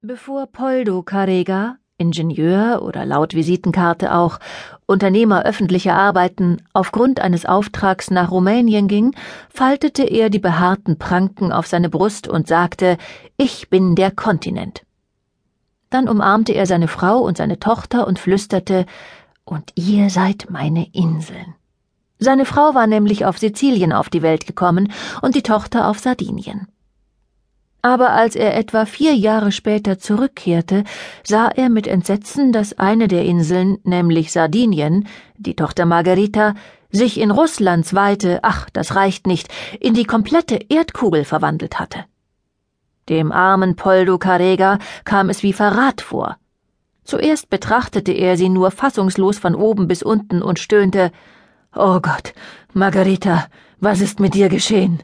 Bevor Poldo Carrega, Ingenieur oder laut Visitenkarte auch Unternehmer öffentlicher Arbeiten, aufgrund eines Auftrags nach Rumänien ging, faltete er die behaarten Pranken auf seine Brust und sagte Ich bin der Kontinent. Dann umarmte er seine Frau und seine Tochter und flüsterte Und ihr seid meine Inseln. Seine Frau war nämlich auf Sizilien auf die Welt gekommen und die Tochter auf Sardinien. Aber als er etwa vier Jahre später zurückkehrte, sah er mit Entsetzen, dass eine der Inseln, nämlich Sardinien, die Tochter Margherita, sich in Russlands Weite, ach, das reicht nicht, in die komplette Erdkugel verwandelt hatte. Dem armen Poldo Carrega kam es wie Verrat vor. Zuerst betrachtete er sie nur fassungslos von oben bis unten und stöhnte Oh Gott, Margarita, was ist mit dir geschehen?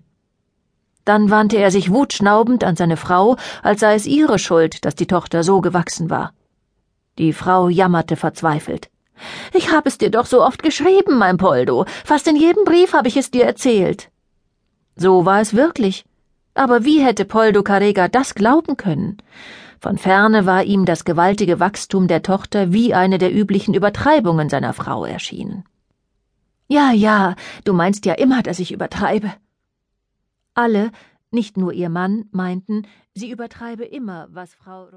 Dann wandte er sich wutschnaubend an seine Frau, als sei es ihre Schuld, dass die Tochter so gewachsen war. Die Frau jammerte verzweifelt. Ich habe es dir doch so oft geschrieben, mein Poldo. Fast in jedem Brief habe ich es dir erzählt. So war es wirklich. Aber wie hätte Poldo Carrega das glauben können? Von ferne war ihm das gewaltige Wachstum der Tochter wie eine der üblichen Übertreibungen seiner Frau erschienen. Ja, ja, du meinst ja immer, dass ich übertreibe. Alle, nicht nur ihr Mann, meinten, sie übertreibe immer, was Frau